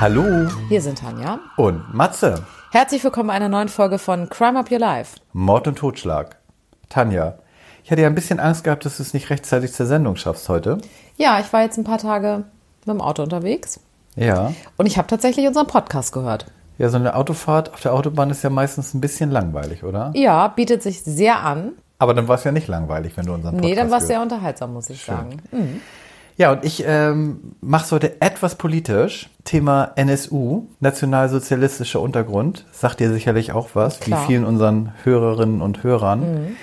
Hallo Hier sind Tanja. und Matze. Herzlich willkommen bei einer neuen Folge von Crime Up Your Life. Mord und Totschlag. Tanja, ich hatte ja ein bisschen Angst gehabt, dass du es nicht rechtzeitig zur Sendung schaffst heute. Ja, ich war jetzt ein paar Tage mit dem Auto unterwegs Ja. und ich habe tatsächlich unseren Podcast gehört. Ja, so eine Autofahrt auf der Autobahn ist ja meistens ein bisschen langweilig, oder? Ja, bietet sich sehr an. Aber dann war es ja nicht langweilig, wenn du unseren Podcast Nee, dann war es sehr unterhaltsam, muss ich sagen. Mhm. Ja, und ich ähm, mache es heute etwas politisch. Thema NSU, nationalsozialistischer Untergrund, sagt dir sicherlich auch was, Klar. wie vielen unseren Hörerinnen und Hörern.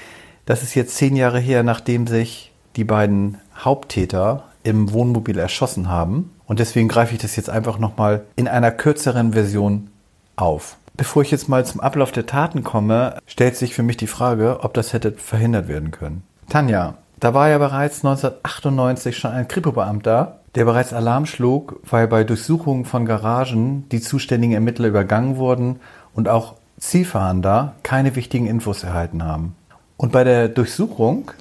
Das ist jetzt zehn Jahre her, nachdem sich die beiden Haupttäter im Wohnmobil erschossen haben. Und deswegen greife ich das jetzt einfach nochmal in einer kürzeren Version auf. Bevor ich jetzt mal zum Ablauf der Taten komme, stellt sich für mich die Frage, ob das hätte verhindert werden können. Tanja, da war ja bereits 1998 schon ein Kripo-Beamter, der bereits Alarm schlug, weil bei Durchsuchungen von Garagen die zuständigen Ermittler übergangen wurden und auch Zielfahnder keine wichtigen Infos erhalten haben. Und bei der Durchsuchung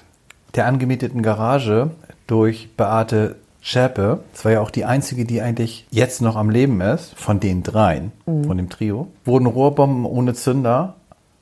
der angemieteten Garage durch Beate Schäpe, das war ja auch die einzige, die eigentlich jetzt noch am Leben ist, von den dreien, von dem Trio, wurden Rohrbomben ohne Zünder,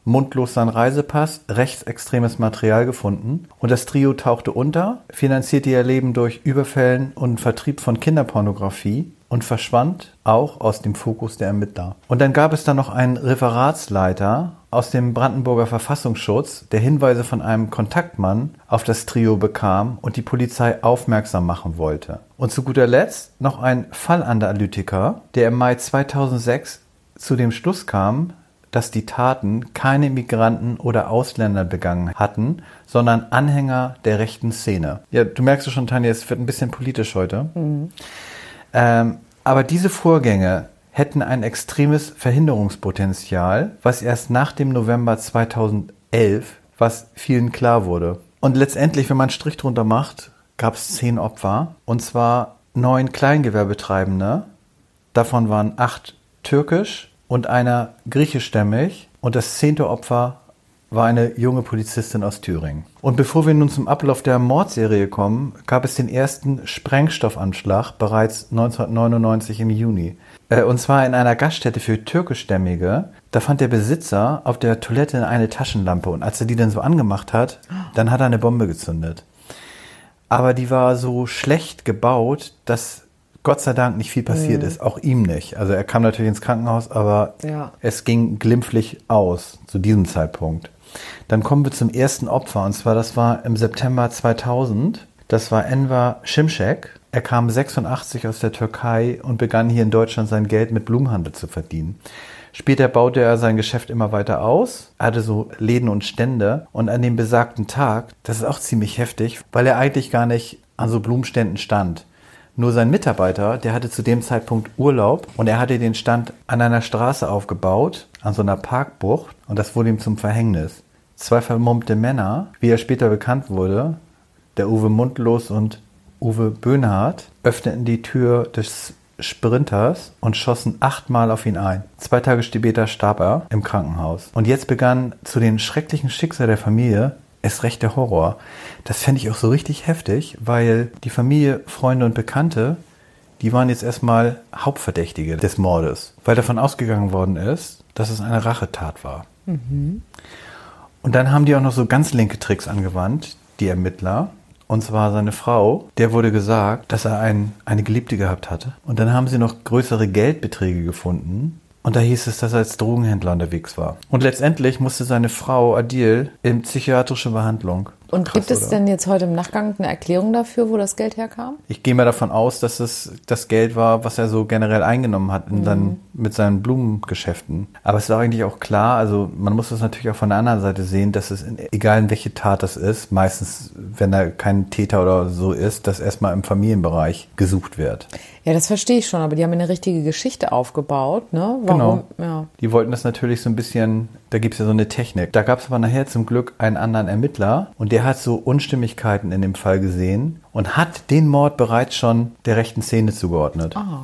mundlos sein Reisepass, rechtsextremes Material gefunden und das Trio tauchte unter, finanzierte ihr Leben durch Überfällen und Vertrieb von Kinderpornografie und verschwand auch aus dem Fokus der Ermittler. Und dann gab es da noch einen Referatsleiter aus dem Brandenburger Verfassungsschutz, der Hinweise von einem Kontaktmann auf das Trio bekam und die Polizei aufmerksam machen wollte. Und zu guter Letzt noch ein Fallanalytiker, der im Mai 2006 zu dem Schluss kam, dass die Taten keine Migranten oder Ausländer begangen hatten, sondern Anhänger der rechten Szene. Ja, du merkst schon, Tanja, es wird ein bisschen politisch heute. Ähm, aber diese Vorgänge hätten ein extremes Verhinderungspotenzial, was erst nach dem November 2011, was vielen klar wurde. Und letztendlich, wenn man einen Strich drunter macht, gab es zehn Opfer. Und zwar neun Kleingewerbetreibende. Davon waren acht türkisch und einer griechischstämmig. Und das zehnte Opfer war eine junge Polizistin aus Thüringen. Und bevor wir nun zum Ablauf der Mordserie kommen, gab es den ersten Sprengstoffanschlag bereits 1999 im Juni. Äh, Und zwar in einer Gaststätte für Türkischstämmige. Da fand der Besitzer auf der Toilette eine Taschenlampe und als er die dann so angemacht hat, dann hat er eine Bombe gezündet. Aber die war so schlecht gebaut, dass Gott sei Dank nicht viel passiert ist, auch ihm nicht. Also er kam natürlich ins Krankenhaus, aber Ja. es ging glimpflich aus zu diesem Zeitpunkt. Dann kommen wir zum ersten Opfer und zwar das war im September 2000. Das war Enver Şimşek. Er kam 86 aus der Türkei und begann hier in Deutschland sein Geld mit Blumenhandel zu verdienen. Später baute er sein Geschäft immer weiter aus, hatte so Läden und Stände und an dem besagten Tag, das ist auch ziemlich heftig, weil er eigentlich gar nicht an so Blumenständen stand. Nur sein Mitarbeiter, der hatte zu dem Zeitpunkt Urlaub und er hatte den Stand an einer Straße aufgebaut, an so einer Parkbucht und das wurde ihm zum Verhängnis. Zwei vermummte Männer, wie er später bekannt wurde, der Uwe Mundlos und Uwe Böhnhardt, öffneten die Tür des Sprinters und schossen achtmal auf ihn ein. Zwei Tage später starb er im Krankenhaus. Und jetzt begann zu den schrecklichen Schicksal der Familie erst recht der Horror. Das fände ich auch so richtig heftig, weil die Familie, Freunde und Bekannte, die waren jetzt erstmal Hauptverdächtige des Mordes, weil davon ausgegangen worden ist, dass es eine Rachetat war. Und dann haben die auch noch so ganz linke Tricks angewandt, die Ermittler. Und zwar seine Frau, der wurde gesagt, dass er ein, eine Geliebte gehabt hatte. Und dann haben sie noch größere Geldbeträge gefunden. Und da hieß es, dass er als Drogenhändler unterwegs war. Und letztendlich musste seine Frau Adil in psychiatrische Behandlung. Und Krass, gibt es oder? denn jetzt heute im Nachgang eine Erklärung dafür, wo das Geld herkam? Ich gehe mal davon aus, dass es das Geld war, was er so generell eingenommen hat in seinen, mit seinen Blumengeschäften. Aber es ist eigentlich auch klar, also man muss das natürlich auch von der anderen Seite sehen, dass es, in, egal in welche Tat das ist, meistens, wenn da kein Täter oder so ist, dass erstmal im Familienbereich gesucht wird. Ja, das verstehe ich schon, aber die haben eine richtige Geschichte aufgebaut, ne? Warum? Ja. Die wollten das natürlich so ein bisschen, da gibt es ja so eine Technik. Da gab es aber nachher zum Glück einen anderen Ermittler und der hat so Unstimmigkeiten in dem Fall gesehen und hat den Mord bereits schon der rechten Szene zugeordnet. Ah.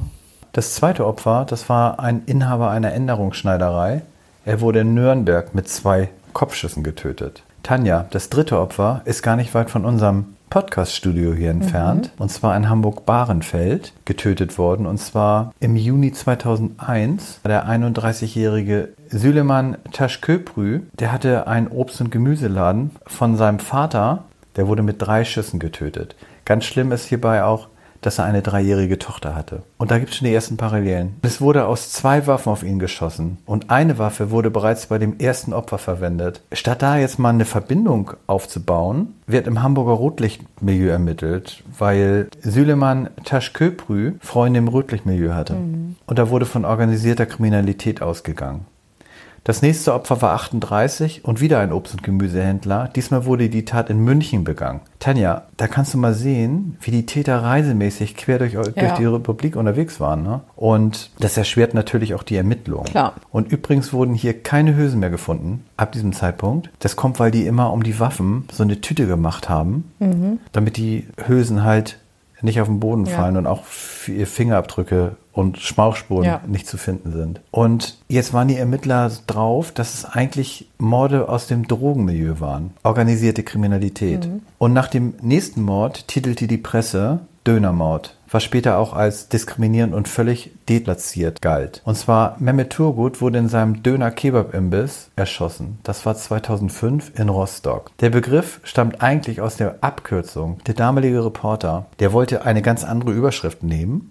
Das zweite Opfer, das war ein Inhaber einer Änderungsschneiderei. Er wurde in Nürnberg mit zwei Kopfschüssen getötet. Tanja, das dritte Opfer, ist gar nicht weit von unserem Podcast-Studio hier entfernt, mhm. und zwar in Hamburg-Bahrenfeld, getötet worden. Und zwar im Juni 2001. Der 31-jährige Süleyman Taşköprü, der hatte einen Obst- und Gemüseladen von seinem Vater, der wurde mit drei Schüssen getötet. Ganz schlimm ist hierbei auch, dass er eine dreijährige Tochter hatte. Und da gibt es schon die ersten Parallelen. Es wurde aus zwei Waffen auf ihn geschossen und eine Waffe wurde bereits bei dem ersten Opfer verwendet. Statt da jetzt mal eine Verbindung aufzubauen, wird im Hamburger Rotlichtmilieu ermittelt, weil Süleyman Taschköprü Freunde im Rotlichtmilieu hatte. Mhm. Und da wurde von organisierter Kriminalität ausgegangen. Das nächste Opfer war 38 und wieder ein Obst- und Gemüsehändler. Diesmal wurde die Tat in München begangen. Tanja, da kannst du mal sehen, wie die Täter reisemäßig quer durch, ja. durch die Republik unterwegs waren. Ne? Und das erschwert natürlich auch die Ermittlungen. Klar. Und übrigens wurden hier keine Hülsen mehr gefunden ab diesem Zeitpunkt. Das kommt, weil die immer um die Waffen so eine Tüte gemacht haben, mhm. damit die Hülsen halt nicht auf den Boden fallen ja. und auch für ihr Fingerabdrücke und Schmauchspuren ja. nicht zu finden sind. Und jetzt waren die Ermittler drauf, dass es eigentlich Morde aus dem Drogenmilieu waren, organisierte Kriminalität. Mhm. Und nach dem nächsten Mord titelte die Presse Dönermord, was später auch als diskriminierend und völlig deplatziert galt. Und zwar Mehmet Turgut wurde in seinem Döner-Kebab-Imbiss erschossen. Das war 2005 in Rostock. Der Begriff stammt eigentlich aus der Abkürzung. Der damalige Reporter, der wollte eine ganz andere Überschrift nehmen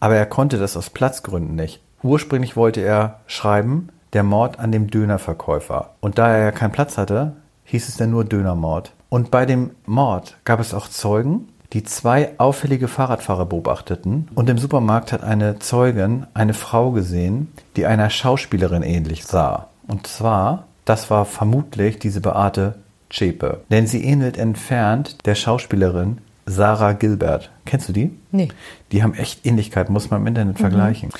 aber er konnte das aus Platzgründen nicht. Ursprünglich wollte er schreiben, der Mord an dem Dönerverkäufer. Und da er ja keinen Platz hatte, hieß es dann nur Dönermord. Und bei dem Mord gab es auch Zeugen, die zwei auffällige Fahrradfahrer beobachteten. Und im Supermarkt hat eine Zeugin eine Frau gesehen, die einer Schauspielerin ähnlich sah. Und zwar, das war vermutlich diese Beate Zschäpe. Denn sie ähnelt entfernt der Schauspielerin Sarah Gilbert. Kennst du die? Nee. Die haben echt Ähnlichkeit, muss man im Internet mhm. vergleichen.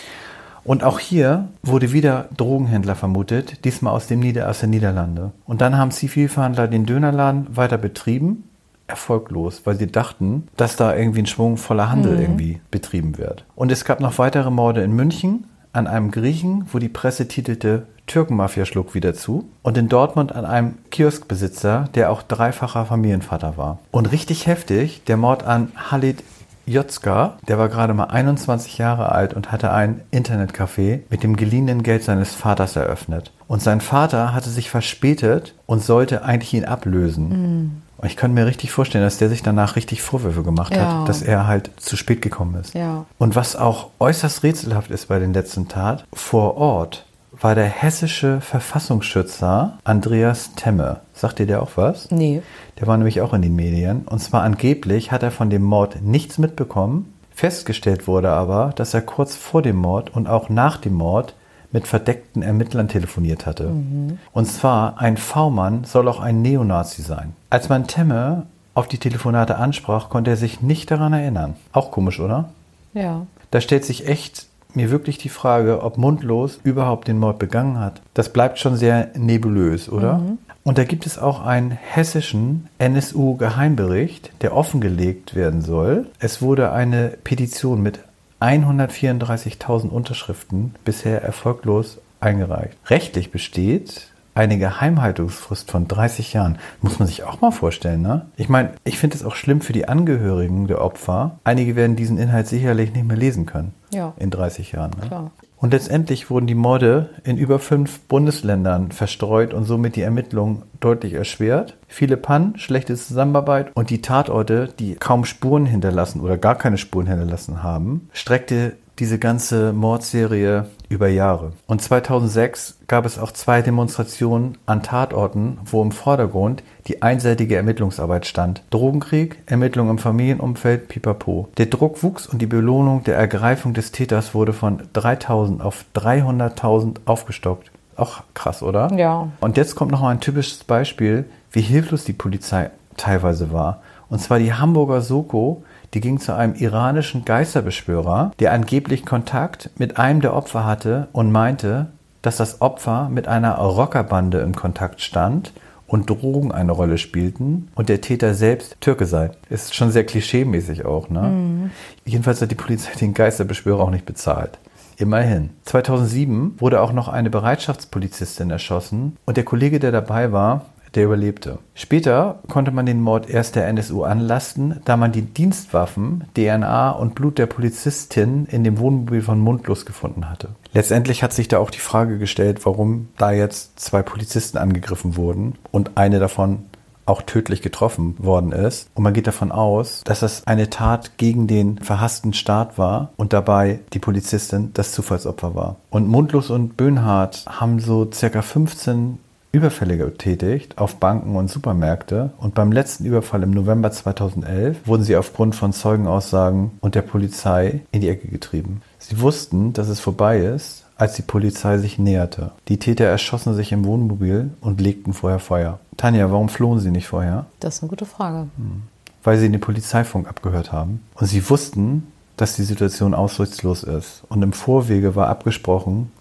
Und auch hier wurde wieder Drogenhändler vermutet, diesmal aus, dem Nieder aus der Niederlande. Und dann haben Zivilverhandler den Dönerladen weiter betrieben, erfolglos, weil sie dachten, dass da irgendwie ein schwungvoller Handel mhm. irgendwie betrieben wird. Und es gab noch weitere Morde in München an einem Griechen, wo die Presse titelte Türkenmafia schlug wieder zu und in Dortmund an einem Kioskbesitzer, der auch dreifacher Familienvater war. Und richtig heftig, der Mord an Halit Jotzka, der war gerade mal 21 Jahre alt und hatte ein Internetcafé mit dem geliehenen Geld seines Vaters eröffnet. Und sein Vater hatte sich verspätet und sollte eigentlich ihn ablösen. Mhm. Ich kann mir richtig vorstellen, dass der sich danach richtig Vorwürfe gemacht ja. hat, dass er halt zu spät gekommen ist. Ja. Und was auch äußerst rätselhaft ist bei den letzten Tat, vor Ort war der hessische Verfassungsschützer Andreas Temme. Sagt dir der auch was? Nee. Der war nämlich auch in den Medien. Und zwar angeblich hat er von dem Mord nichts mitbekommen. Festgestellt wurde aber, dass er kurz vor dem Mord und auch nach dem Mord mit verdeckten Ermittlern telefoniert hatte. Mhm. Und zwar ein V-Mann soll auch ein Neonazi sein. Als man Temme auf die Telefonate ansprach, konnte er sich nicht daran erinnern. Auch komisch, oder? Ja. Da stellt sich echt mir wirklich die Frage, ob Mundlos überhaupt den Mord begangen hat. Das bleibt schon sehr nebulös, oder? Mhm. Und da gibt es auch einen hessischen NSU-Geheimbericht, der offengelegt werden soll. Es wurde eine Petition mit 134.000 Unterschriften bisher erfolglos eingereicht. Rechtlich besteht eine Geheimhaltungsfrist von 30 Jahren. Muss man sich auch mal vorstellen, ne? Ich meine, ich finde es auch schlimm für die Angehörigen der Opfer. Einige werden diesen Inhalt sicherlich nicht mehr lesen können. Ja. In 30 Jahren. Ne? Klar. Und letztendlich wurden die Morde in über fünf Bundesländern verstreut und somit die Ermittlungen deutlich erschwert. Viele Pannen, schlechte Zusammenarbeit und die Tatorte, die kaum Spuren hinterlassen oder gar keine Spuren hinterlassen haben, streckte diese ganze Mordserie über Jahre. Und 2006 gab es auch zwei Demonstrationen an Tatorten, wo im Vordergrund die einseitige Ermittlungsarbeit stand. Drogenkrieg, Ermittlungen im Familienumfeld, pipapo. Der Druck wuchs und die Belohnung der Ergreifung des Täters wurde von 3000 auf 300.000 aufgestockt. Auch krass, oder? Ja. Und jetzt kommt noch mal ein typisches Beispiel, wie hilflos die Polizei teilweise war. Und zwar die Hamburger Soko die ging zu einem iranischen Geisterbeschwörer, der angeblich Kontakt mit einem der Opfer hatte und meinte, dass das Opfer mit einer Rockerbande im Kontakt stand und Drogen eine Rolle spielten und der Täter selbst Türke sei. Ist schon sehr klischeemäßig auch, ne? Mhm. Jedenfalls hat die Polizei den Geisterbeschwörer auch nicht bezahlt. Immerhin. 2007 wurde auch noch eine Bereitschaftspolizistin erschossen und der Kollege, der dabei war, der überlebte. Später konnte man den Mord erst der NSU anlasten, da man die Dienstwaffen, DNA und Blut der Polizistin in dem Wohnmobil von Mundlos gefunden hatte. Letztendlich hat sich da auch die Frage gestellt, warum da jetzt zwei Polizisten angegriffen wurden und eine davon auch tödlich getroffen worden ist. Und man geht davon aus, dass das eine Tat gegen den verhassten Staat war und dabei die Polizistin das Zufallsopfer war. Und Mundlos und Böhnhardt haben so circa 15 Überfälle getätigt auf Banken und Supermärkte und beim letzten Überfall im November 2011 wurden sie aufgrund von Zeugenaussagen und der Polizei in die Ecke getrieben. Sie wussten, dass es vorbei ist, als die Polizei sich näherte. Die Täter erschossen sich im Wohnmobil und legten vorher Feuer. Tanja, warum flohen sie nicht vorher? Das ist eine gute Frage. Hm. Weil sie den Polizeifunk abgehört haben. Und sie wussten, dass die Situation aussichtslos ist. Und im Vorwege war abgesprochen,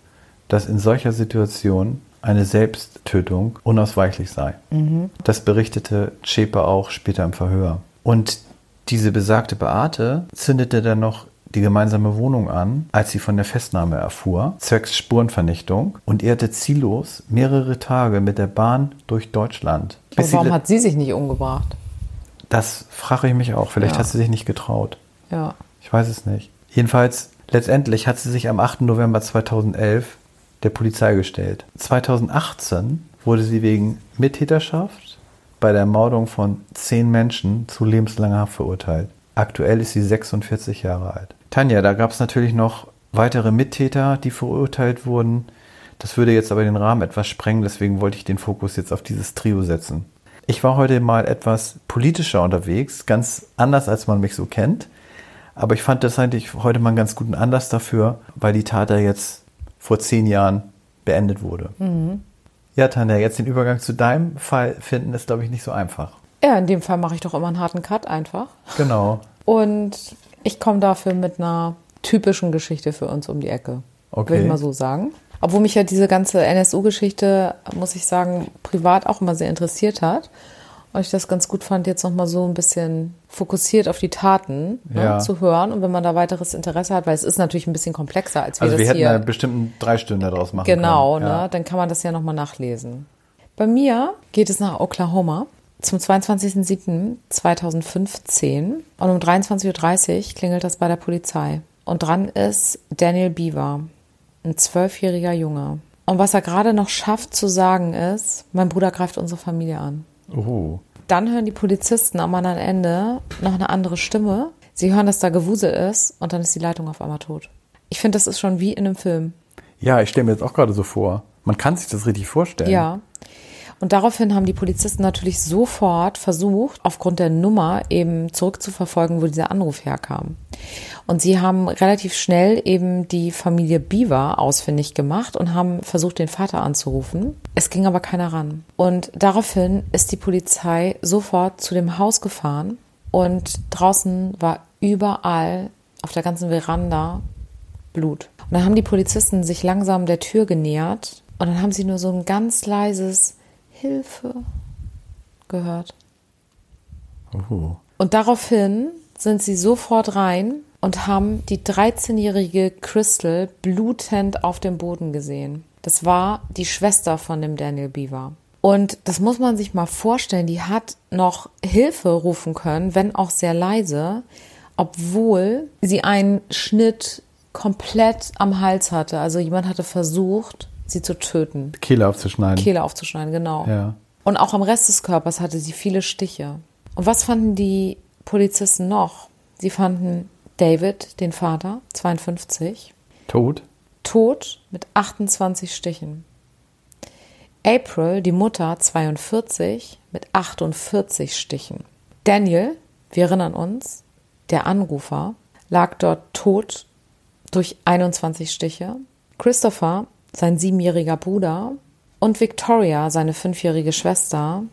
dass in solcher Situation eine Selbsttötung unausweichlich sei. Mhm. Das berichtete Zschäpe auch später im Verhör. Und diese besagte Beate zündete dann noch die gemeinsame Wohnung an, als sie von der Festnahme erfuhr, zwecks Spurenvernichtung und irrte ziellos mehrere Tage mit der Bahn durch Deutschland. Aber warum hat sie sich nicht umgebracht? Das frage ich mich auch. Vielleicht ja. hat sie sich nicht getraut. Ja. Ich weiß es nicht. Jedenfalls, letztendlich hat sie sich am 8. November 2011 der Polizei gestellt. 2018 wurde sie wegen Mittäterschaft bei der Ermordung von zehn Menschen zu lebenslanger Haft verurteilt. Aktuell ist sie 46 Jahre alt. Tanja, da gab es natürlich noch weitere Mittäter, die verurteilt wurden. Das würde jetzt aber den Rahmen etwas sprengen, deswegen wollte ich den Fokus jetzt auf dieses Trio setzen. Ich war heute mal etwas politischer unterwegs, ganz anders als man mich so kennt. Aber ich fand das eigentlich heute mal einen ganz guten Anlass dafür, weil die Tat ja jetzt vor zehn Jahren beendet wurde. Mhm. Ja, Tanja, jetzt den Übergang zu deinem Fall finden ist, glaube ich, nicht so einfach. Ja, in dem Fall mache ich doch immer einen harten Cut einfach. Genau. Und ich komme dafür mit einer typischen Geschichte für uns um die Ecke. Okay. Würde ich mal so sagen. Obwohl mich ja diese ganze NSU-Geschichte, muss ich sagen, privat auch immer sehr interessiert hat. Und ich das ganz gut fand, jetzt nochmal so ein bisschen fokussiert auf die Taten ne, ja. zu hören. Und wenn man da weiteres Interesse hat, weil es ist natürlich ein bisschen komplexer, als wir also das wir hätten hier. ja bestimmt drei Stunden daraus machen genau, können. Genau, ne, dann kann man das ja nochmal nachlesen. Bei mir geht es nach Oklahoma zum 22.07.2015 und um 23.30 Uhr klingelt das bei der Polizei. Und dran ist Daniel Beaver, ein zwölfjähriger Junge. Und was er gerade noch schafft zu sagen ist, mein Bruder greift unsere Familie an. Oh. Dann hören die Polizisten am anderen Ende noch eine andere Stimme. Sie hören, dass da Gewusel ist und dann ist die Leitung auf einmal tot. Ich finde, das ist schon wie in einem Film. Ja, ich stelle mir jetzt auch gerade so vor. Man kann sich das richtig vorstellen. Ja. Und daraufhin haben die Polizisten natürlich sofort versucht, aufgrund der Nummer eben zurückzuverfolgen, wo dieser Anruf herkam. Und sie haben relativ schnell eben die Familie Beaver ausfindig gemacht und haben versucht, den Vater anzurufen. Es ging aber keiner ran. Und daraufhin ist die Polizei sofort zu dem Haus gefahren und draußen war überall auf der ganzen Veranda Blut. Und dann haben die Polizisten sich langsam der Tür genähert und dann haben sie nur so ein ganz leises Hilfe gehört. Oh. Und daraufhin sind sie sofort rein und haben die 13-jährige Crystal blutend auf dem Boden gesehen. Das war die Schwester von dem Daniel Beaver. Und das muss man sich mal vorstellen, die hat noch Hilfe rufen können, wenn auch sehr leise, obwohl sie einen Schnitt komplett am Hals hatte. Also jemand hatte versucht, sie zu töten. Kehle aufzuschneiden. Kehle aufzuschneiden, genau. Ja. Und auch am Rest des Körpers hatte sie viele Stiche. Und was fanden die Polizisten noch? Sie fanden David, den Vater, 52. Tot? Tot mit 28 Stichen. April, die Mutter, 42, mit 48 Stichen. Daniel, wir erinnern uns, der Anrufer, lag dort tot durch 21 Stiche. Christopher sein siebenjähriger Bruder und Victoria, seine fünfjährige Schwester,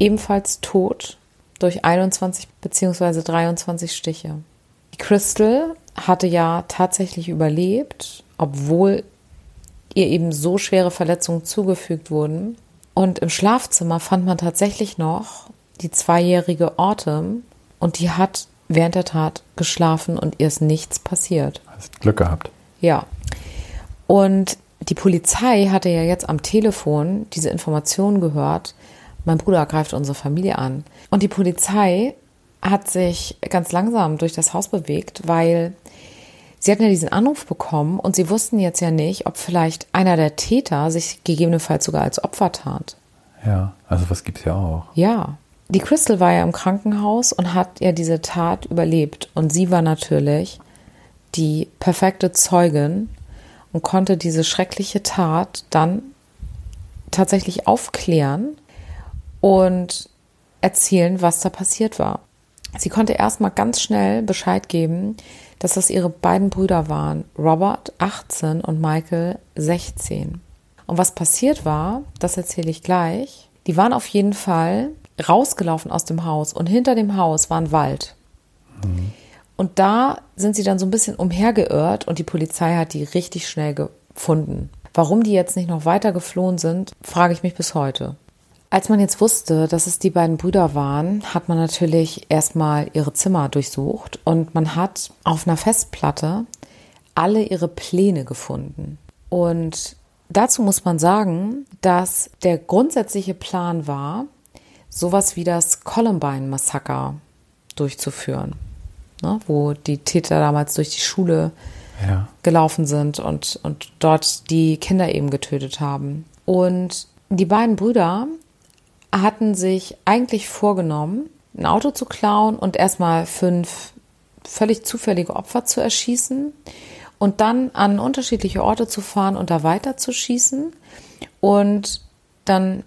ebenfalls tot durch 21 bzw. 23 Stiche. Die Crystal hatte ja tatsächlich überlebt, obwohl ihr eben so schwere Verletzungen zugefügt wurden. Und im Schlafzimmer fand man tatsächlich noch die zweijährige Autumn und die hat während der Tat geschlafen und ihr ist nichts passiert. Hast Glück gehabt. Ja. Und die Polizei hatte ja jetzt am Telefon diese Information gehört, mein Bruder greift unsere Familie an. Und die Polizei hat sich ganz langsam durch das Haus bewegt, weil sie hatten ja diesen Anruf bekommen und sie wussten jetzt ja nicht, ob vielleicht einer der Täter sich gegebenenfalls sogar als Opfer tat. Ja, also was gibt's ja auch. Ja. Die Crystal war ja im Krankenhaus und hat ja diese Tat überlebt. Und sie war natürlich die perfekte Zeugin und konnte diese schreckliche Tat dann tatsächlich aufklären und erzählen, was da passiert war. Sie konnte erstmal ganz schnell Bescheid geben, dass das ihre beiden Brüder waren, Robert 18 und Michael 16. Und was passiert war, das erzähle ich gleich. Die waren auf jeden Fall rausgelaufen aus dem Haus und hinter dem Haus war ein Wald. Mhm. Und da sind sie dann so ein bisschen umhergeirrt und die Polizei hat die richtig schnell gefunden. Warum die jetzt nicht noch weiter geflohen sind, frage ich mich bis heute. Als man jetzt wusste, dass es die beiden Brüder waren, hat man natürlich erstmal ihre Zimmer durchsucht und man hat auf einer Festplatte alle ihre Pläne gefunden. Und dazu muss man sagen, dass der grundsätzliche Plan war, sowas wie das Columbine-Massaker durchzuführen, ne, wo die Täter damals durch die Schule ja. gelaufen sind und, und dort die Kinder eben getötet haben. Und die beiden Brüder hatten sich eigentlich vorgenommen, ein Auto zu klauen und erstmal fünf völlig zufällige Opfer zu erschießen und dann an unterschiedliche Orte zu fahren und da weiter zu schießen und dann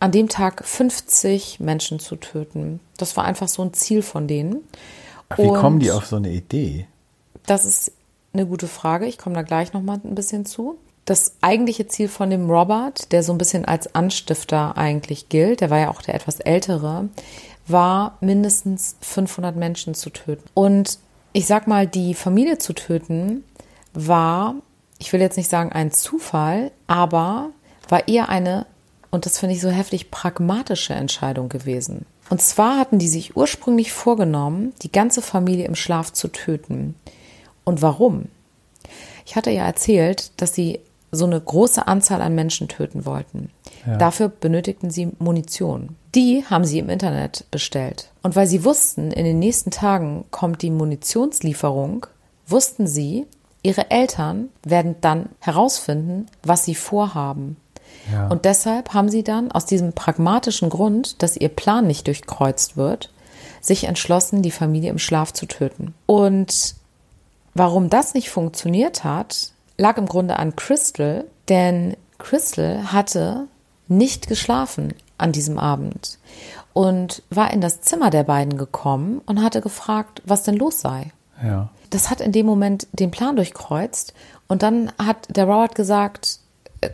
an dem Tag 50 Menschen zu töten. Das war einfach so ein Ziel von denen. Wie und kommen die auf so eine Idee? Das ist eine gute Frage. Ich komme da gleich noch mal ein bisschen zu das eigentliche Ziel von dem Robert, der so ein bisschen als Anstifter eigentlich gilt, der war ja auch der etwas ältere, war mindestens 500 Menschen zu töten. Und ich sag mal, die Familie zu töten war, ich will jetzt nicht sagen ein Zufall, aber war eher eine, und das finde ich so heftig, pragmatische Entscheidung gewesen. Und zwar hatten die sich ursprünglich vorgenommen, die ganze Familie im Schlaf zu töten. Und warum? Ich hatte ja erzählt, dass sie so eine große Anzahl an Menschen töten wollten. Ja. Dafür benötigten sie Munition. Die haben sie im Internet bestellt. Und weil sie wussten, in den nächsten Tagen kommt die Munitionslieferung, wussten sie, ihre Eltern werden dann herausfinden, was sie vorhaben. Ja. Und deshalb haben sie dann aus diesem pragmatischen Grund, dass ihr Plan nicht durchkreuzt wird, sich entschlossen, die Familie im Schlaf zu töten. Und warum das nicht funktioniert hat, lag im Grunde an Crystal, denn Crystal hatte nicht geschlafen an diesem Abend und war in das Zimmer der beiden gekommen und hatte gefragt, was denn los sei. Ja. Das hat in dem Moment den Plan durchkreuzt und dann hat der Robert gesagt,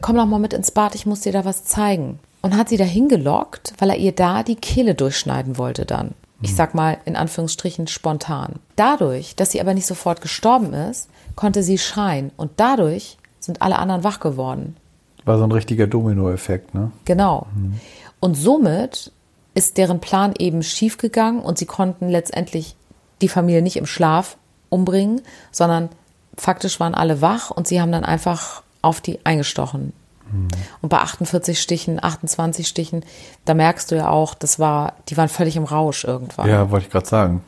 komm doch mal mit ins Bad, ich muss dir da was zeigen. Und hat sie dahin gelockt, weil er ihr da die Kehle durchschneiden wollte dann. Ich hm. sag mal in Anführungsstrichen spontan. Dadurch, dass sie aber nicht sofort gestorben ist, konnte sie schreien und dadurch sind alle anderen wach geworden. War so ein richtiger Dominoeffekt, ne? Genau. Mhm. Und somit ist deren Plan eben schiefgegangen und sie konnten letztendlich die Familie nicht im Schlaf umbringen, sondern faktisch waren alle wach und sie haben dann einfach auf die eingestochen. Mhm. Und bei 48 Stichen, 28 Stichen, da merkst du ja auch, das war, die waren völlig im Rausch irgendwann. Ja, wollte ich gerade sagen.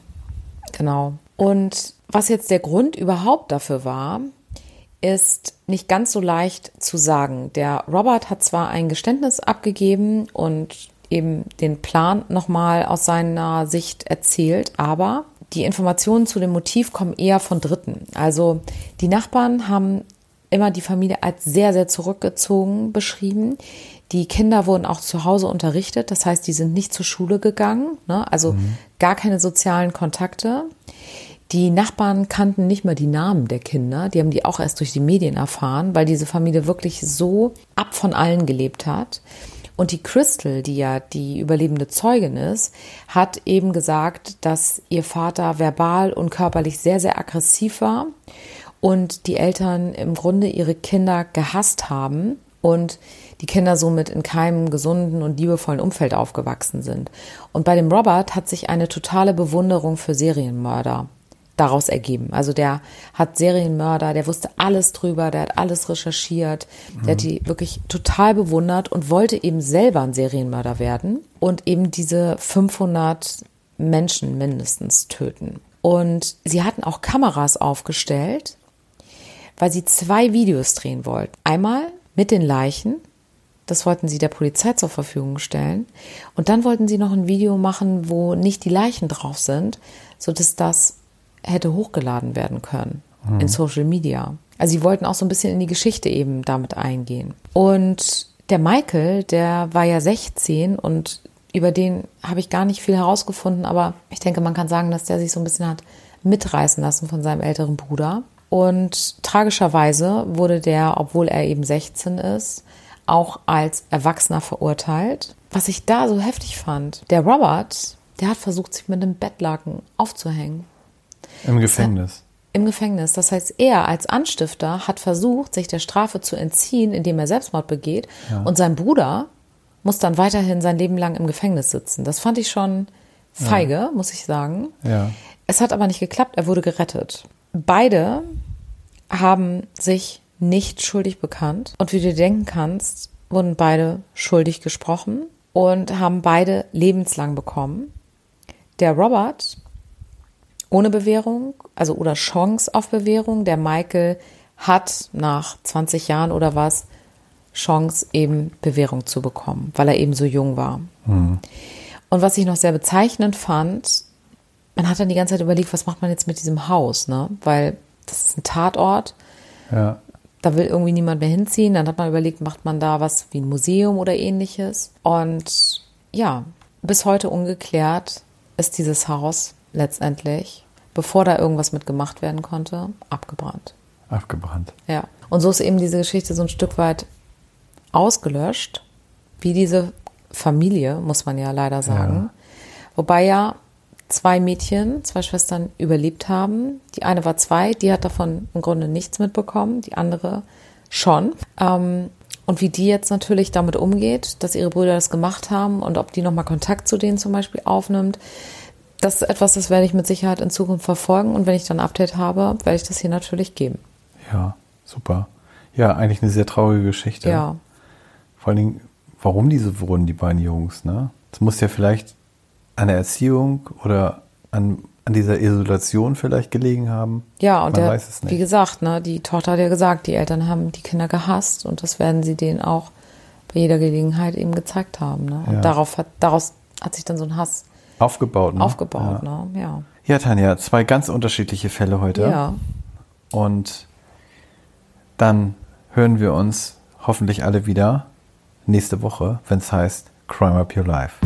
Genau. Und was jetzt der Grund überhaupt dafür war, ist nicht ganz so leicht zu sagen. Der Robert hat zwar ein Geständnis abgegeben und eben den Plan nochmal aus seiner Sicht erzählt, aber die Informationen zu dem Motiv kommen eher von Dritten. Also die Nachbarn haben immer die Familie als sehr, sehr zurückgezogen beschrieben. Die Kinder wurden auch zu Hause unterrichtet, das heißt, die sind nicht zur Schule gegangen, ne? also mhm. gar keine sozialen Kontakte. Die Nachbarn kannten nicht mehr die Namen der Kinder, die haben die auch erst durch die Medien erfahren, weil diese Familie wirklich so ab von allen gelebt hat. Und die Crystal, die ja die überlebende Zeugin ist, hat eben gesagt, dass ihr Vater verbal und körperlich sehr, sehr aggressiv war und die Eltern im Grunde ihre Kinder gehasst haben und die Kinder somit in keinem gesunden und liebevollen Umfeld aufgewachsen sind. Und bei dem Robert hat sich eine totale Bewunderung für Serienmörder daraus ergeben. Also der hat Serienmörder, der wusste alles drüber, der hat alles recherchiert, der hat die wirklich total bewundert und wollte eben selber ein Serienmörder werden und eben diese 500 Menschen mindestens töten. Und sie hatten auch Kameras aufgestellt, weil sie zwei Videos drehen wollten. Einmal mit den Leichen, das wollten sie der Polizei zur Verfügung stellen. Und dann wollten sie noch ein Video machen, wo nicht die Leichen drauf sind, sodass das hätte hochgeladen werden können mhm. in Social Media. Also sie wollten auch so ein bisschen in die Geschichte eben damit eingehen. Und der Michael, der war ja 16 und über den habe ich gar nicht viel herausgefunden, aber ich denke, man kann sagen, dass der sich so ein bisschen hat mitreißen lassen von seinem älteren Bruder. Und tragischerweise wurde der, obwohl er eben 16 ist, auch als Erwachsener verurteilt. Was ich da so heftig fand, der Robert, der hat versucht, sich mit einem Bettlaken aufzuhängen. Im Gefängnis. Im Gefängnis. Das heißt, er als Anstifter hat versucht, sich der Strafe zu entziehen, indem er Selbstmord begeht. Ja. Und sein Bruder muss dann weiterhin sein Leben lang im Gefängnis sitzen. Das fand ich schon feige, ja. muss ich sagen. Ja. Es hat aber nicht geklappt. Er wurde gerettet. Beide haben sich nicht schuldig bekannt. Und wie du dir denken kannst, wurden beide schuldig gesprochen und haben beide lebenslang bekommen. Der Robert ohne Bewährung, also oder Chance auf Bewährung. Der Michael hat nach 20 Jahren oder was Chance eben Bewährung zu bekommen, weil er eben so jung war. Mhm. Und was ich noch sehr bezeichnend fand, man hat dann die ganze Zeit überlegt, was macht man jetzt mit diesem Haus, ne? Weil das ist ein Tatort. Ja. Da will irgendwie niemand mehr hinziehen. Dann hat man überlegt, macht man da was wie ein Museum oder ähnliches. Und ja, bis heute ungeklärt ist dieses Haus letztendlich, bevor da irgendwas mit gemacht werden konnte, abgebrannt. Abgebrannt. Ja. Und so ist eben diese Geschichte so ein Stück weit ausgelöscht, wie diese Familie, muss man ja leider sagen. Ja. Wobei ja zwei Mädchen, zwei Schwestern überlebt haben. Die eine war zwei, die hat davon im Grunde nichts mitbekommen, die andere schon. Ähm, und wie die jetzt natürlich damit umgeht, dass ihre Brüder das gemacht haben und ob die nochmal Kontakt zu denen zum Beispiel aufnimmt, das ist etwas, das werde ich mit Sicherheit in Zukunft verfolgen und wenn ich dann ein Update habe, werde ich das hier natürlich geben. Ja, super. Ja, eigentlich eine sehr traurige Geschichte. Ja. Vor allen Dingen, warum die so wurden, die beiden Jungs, ne? Es muss ja vielleicht an der Erziehung oder an, an dieser Isolation vielleicht gelegen haben. Ja, und der, wie gesagt, ne, die Tochter hat ja gesagt, die Eltern haben die Kinder gehasst und das werden sie denen auch bei jeder Gelegenheit eben gezeigt haben. Ne? Und ja. darauf hat, daraus hat sich dann so ein Hass Aufgebaut, ne? Aufgebaut, ja. ne? Ja. Ja, Tanja, zwei ganz unterschiedliche Fälle heute. Ja. Und dann hören wir uns hoffentlich alle wieder nächste Woche, wenn es heißt Crime Up Your Life.